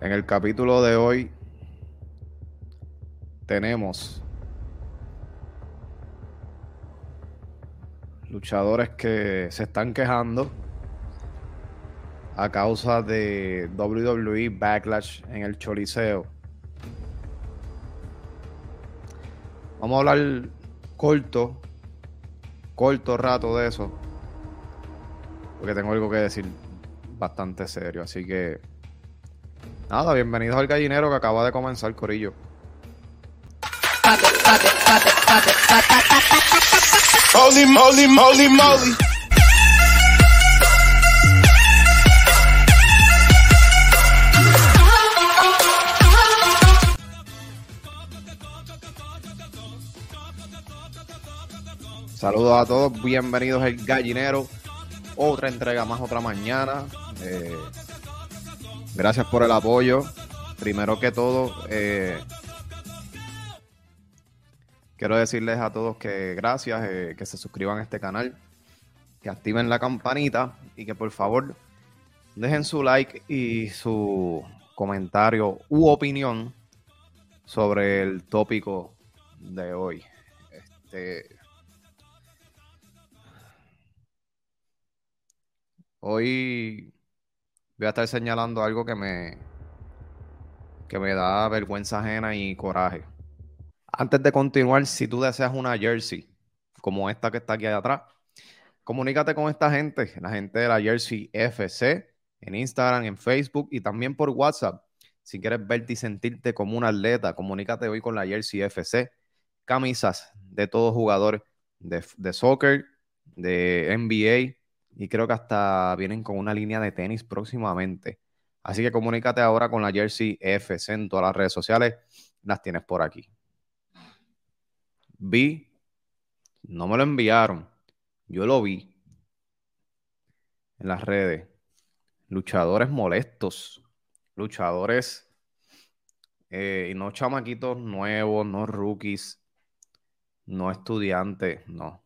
En el capítulo de hoy tenemos luchadores que se están quejando a causa de WWE Backlash en el Choliseo. Vamos a hablar corto, corto rato de eso, porque tengo algo que decir bastante serio. Así que, nada, bienvenidos al gallinero que acaba de comenzar, Corillo. Holy moly, moly, moly. Saludos a todos, bienvenidos al gallinero. Otra entrega más, otra mañana. Eh, gracias por el apoyo. Primero que todo, eh, quiero decirles a todos que gracias, eh, que se suscriban a este canal, que activen la campanita y que por favor dejen su like y su comentario u opinión sobre el tópico de hoy. Este, hoy voy a estar señalando algo que me que me da vergüenza ajena y coraje. Antes de continuar, si tú deseas una jersey como esta que está aquí atrás, comunícate con esta gente, la gente de la Jersey FC, en Instagram, en Facebook y también por WhatsApp. Si quieres verte y sentirte como un atleta, comunícate hoy con la Jersey FC. Camisas de todos jugadores de, de soccer, de NBA y creo que hasta vienen con una línea de tenis próximamente. Así que comunícate ahora con la Jersey FC en todas las redes sociales. Las tienes por aquí. Vi, no me lo enviaron, yo lo vi en las redes. Luchadores molestos, luchadores eh, y no chamaquitos nuevos, no rookies, no estudiantes, no.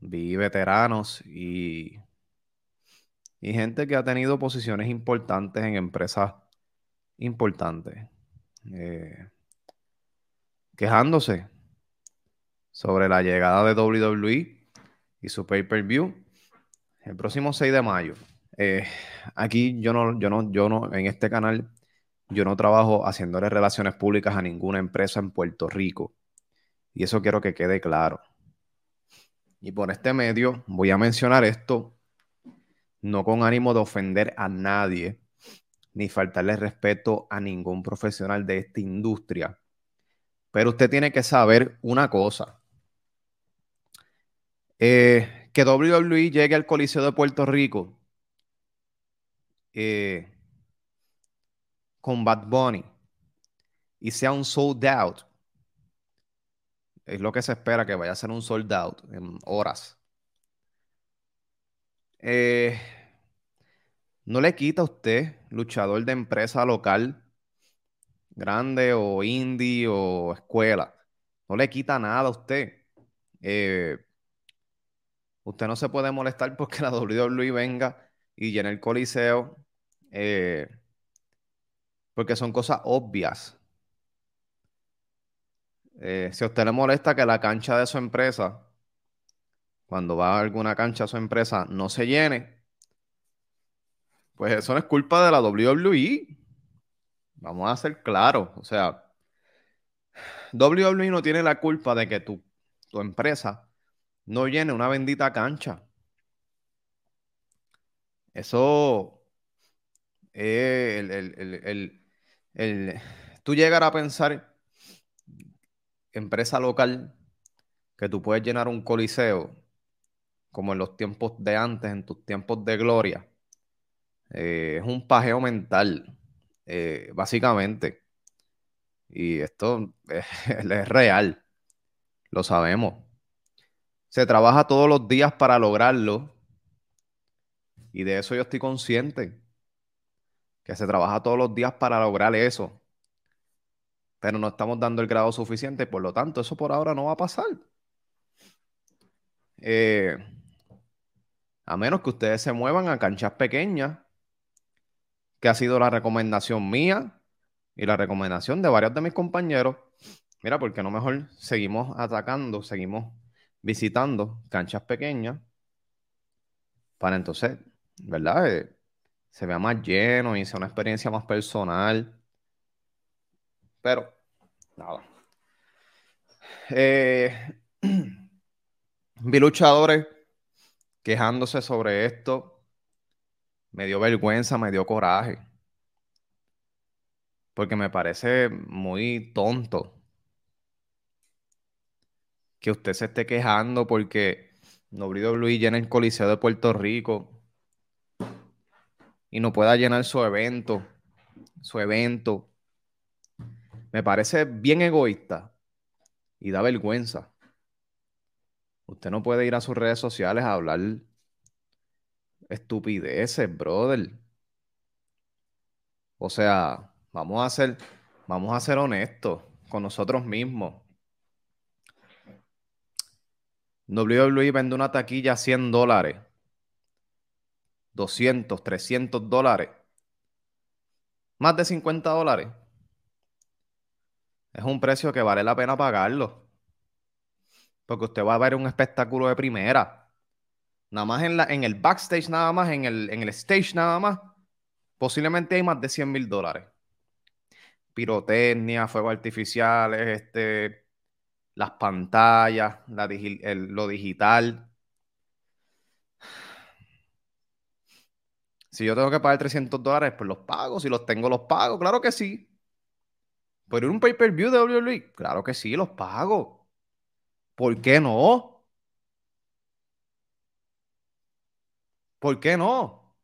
Vi veteranos y, y gente que ha tenido posiciones importantes en empresas importantes, eh, quejándose sobre la llegada de WWE y su pay-per-view el próximo 6 de mayo. Eh, aquí yo no, yo no, yo no, en este canal, yo no trabajo haciéndole relaciones públicas a ninguna empresa en Puerto Rico. Y eso quiero que quede claro. Y por este medio voy a mencionar esto, no con ánimo de ofender a nadie, ni faltarle respeto a ningún profesional de esta industria. Pero usted tiene que saber una cosa. Eh, que WWE llegue al Coliseo de Puerto Rico eh, con Bad Bunny y sea un sold out, es lo que se espera que vaya a ser un sold out en horas. Eh, no le quita a usted, luchador de empresa local, grande o indie o escuela, no le quita nada a usted. Eh, usted no se puede molestar porque la WWE venga y llene el coliseo, eh, porque son cosas obvias. Eh, si a usted le molesta que la cancha de su empresa, cuando va a alguna cancha de su empresa, no se llene, pues eso no es culpa de la WWE. Vamos a ser claros. O sea, WWE no tiene la culpa de que tu, tu empresa no llene una bendita cancha. Eso, eh, el, el, el, tú llegar a pensar empresa local que tú puedes llenar un coliseo como en los tiempos de antes, en tus tiempos de gloria, eh, es un pajeo mental, eh, básicamente. Y esto es, es real, lo sabemos. Se trabaja todos los días para lograrlo. Y de eso yo estoy consciente. Que se trabaja todos los días para lograr eso pero no estamos dando el grado suficiente, por lo tanto, eso por ahora no va a pasar. Eh, a menos que ustedes se muevan a canchas pequeñas, que ha sido la recomendación mía y la recomendación de varios de mis compañeros. Mira, porque no mejor seguimos atacando, seguimos visitando canchas pequeñas para entonces, ¿verdad? Eh, se vea más lleno y sea una experiencia más personal. Pero, nada. Eh, vi luchadores quejándose sobre esto. Me dio vergüenza, me dio coraje. Porque me parece muy tonto que usted se esté quejando porque WWE llena el Coliseo de Puerto Rico y no pueda llenar su evento, su evento. Me parece bien egoísta y da vergüenza. Usted no puede ir a sus redes sociales a hablar estupideces, brother. O sea, vamos a ser, vamos a ser honestos con nosotros mismos. WWE vende una taquilla a 100 dólares, 200, 300 dólares, más de 50 dólares. Es un precio que vale la pena pagarlo. Porque usted va a ver un espectáculo de primera. Nada más en, la, en el backstage, nada más, en el, en el stage, nada más. Posiblemente hay más de 100 mil dólares. Pirotecnia, fuegos artificiales, este, las pantallas, lo digital. Si yo tengo que pagar 300 dólares, pues los pago. Si los tengo, los pago. Claro que sí. ¿Pero un pay-per-view de WWE? Claro que sí, los pago. ¿Por qué no? ¿Por qué no?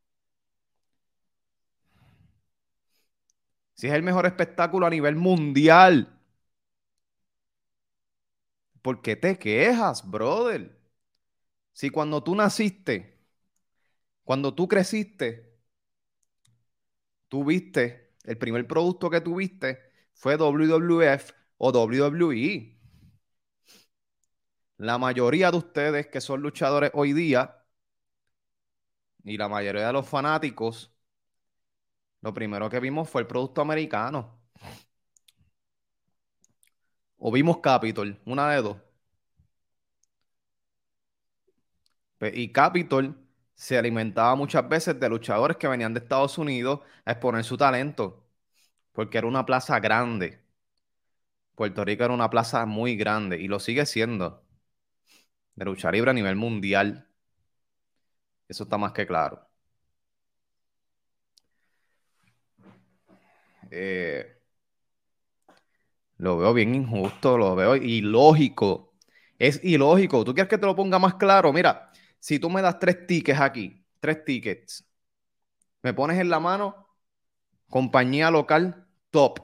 Si es el mejor espectáculo a nivel mundial. ¿Por qué te quejas, brother? Si cuando tú naciste, cuando tú creciste, tú viste, el primer producto que tuviste fue WWF o WWE. La mayoría de ustedes que son luchadores hoy día y la mayoría de los fanáticos, lo primero que vimos fue el producto americano. O vimos Capitol, una de dos. Y Capitol se alimentaba muchas veces de luchadores que venían de Estados Unidos a exponer su talento, porque era una plaza grande. Puerto Rico era una plaza muy grande y lo sigue siendo. De lucha libre a nivel mundial. Eso está más que claro. Eh, lo veo bien injusto, lo veo ilógico. Es ilógico. ¿Tú quieres que te lo ponga más claro? Mira, si tú me das tres tickets aquí, tres tickets, me pones en la mano compañía local top.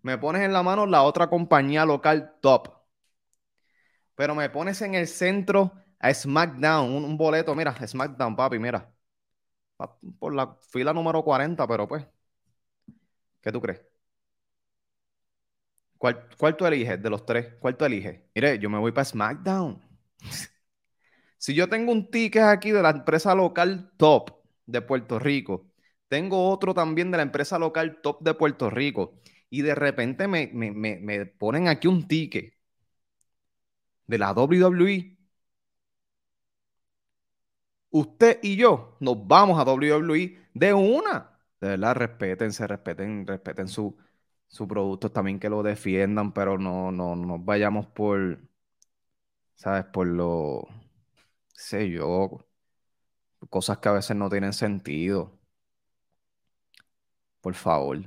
Me pones en la mano la otra compañía local top. Pero me pones en el centro a SmackDown, un, boleto, mira, SmackDown, papi, mira. Por la fila número 40, pero pues, ¿qué tú crees? ¿Cuál, tú eliges de los tres? ¿Cuál tú eliges? Mire, yo me voy para SmackDown. si yo tengo un ticket aquí de la empresa local top de Puerto Rico, tengo otro también de la empresa local top de Puerto Rico, y de repente me, me ponen aquí un ticket de la WWE, usted y yo nos vamos a WWE de una. De verdad, respétense, respeten, respeten su, su producto también que lo defiendan, pero no, no, no vayamos por, ¿sabes? Por lo, sé yo, cosas que a veces no tienen sentido. Por favor.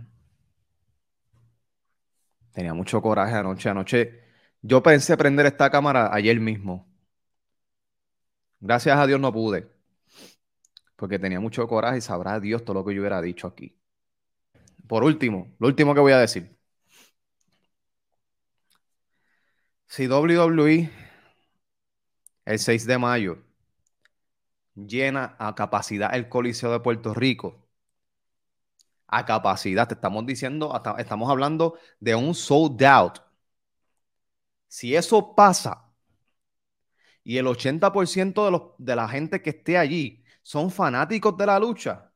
Tenía mucho coraje anoche. Anoche yo pensé prender esta cámara ayer mismo. Gracias a Dios no pude. Porque tenía mucho coraje y sabrá Dios todo lo que yo hubiera dicho aquí por último, lo último que voy a decir. Si WWE el 6 de mayo llena a capacidad el Coliseo de Puerto Rico, a capacidad, te estamos diciendo, estamos hablando de un sold out. Si eso pasa y el 80% de, los, de la gente que esté allí son fanáticos de la lucha,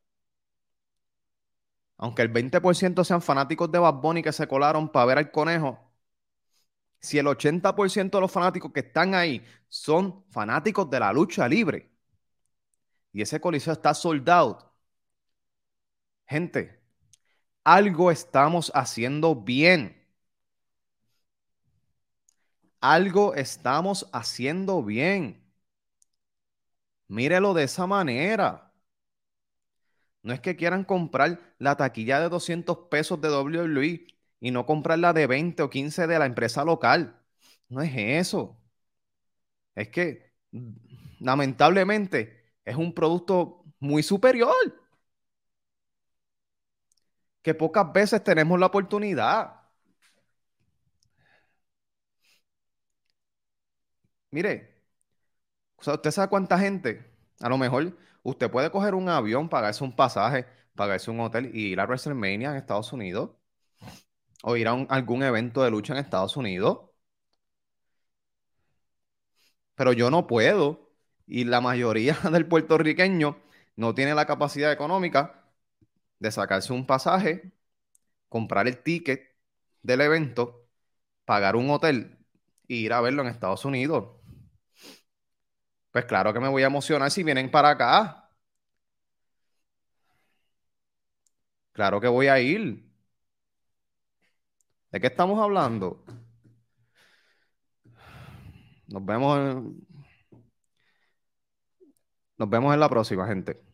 aunque el 20% sean fanáticos de Bad Bunny que se colaron para ver al conejo, si el 80% de los fanáticos que están ahí son fanáticos de la lucha libre y ese coliseo está sold out, gente, algo estamos haciendo bien. Algo estamos haciendo bien. Mírelo de esa manera. No es que quieran comprar la taquilla de 200 pesos de WWE y no comprar la de 20 o 15 de la empresa local. No es eso. Es que lamentablemente es un producto muy superior. Que pocas veces tenemos la oportunidad. Mire, ¿usted sabe cuánta gente? A lo mejor usted puede coger un avión, pagarse un pasaje, pagarse un hotel y ir a WrestleMania en Estados Unidos o ir a algún evento de lucha en Estados Unidos. Pero yo no puedo y la mayoría del puertorriqueño no tiene la capacidad económica de sacarse un pasaje, comprar el ticket del evento, pagar un hotel e ir a verlo en Estados Unidos. Pues claro que me voy a emocionar si vienen para acá. Claro que voy a ir. ¿De qué estamos hablando? Nos vemos en... Nos vemos en la próxima, gente.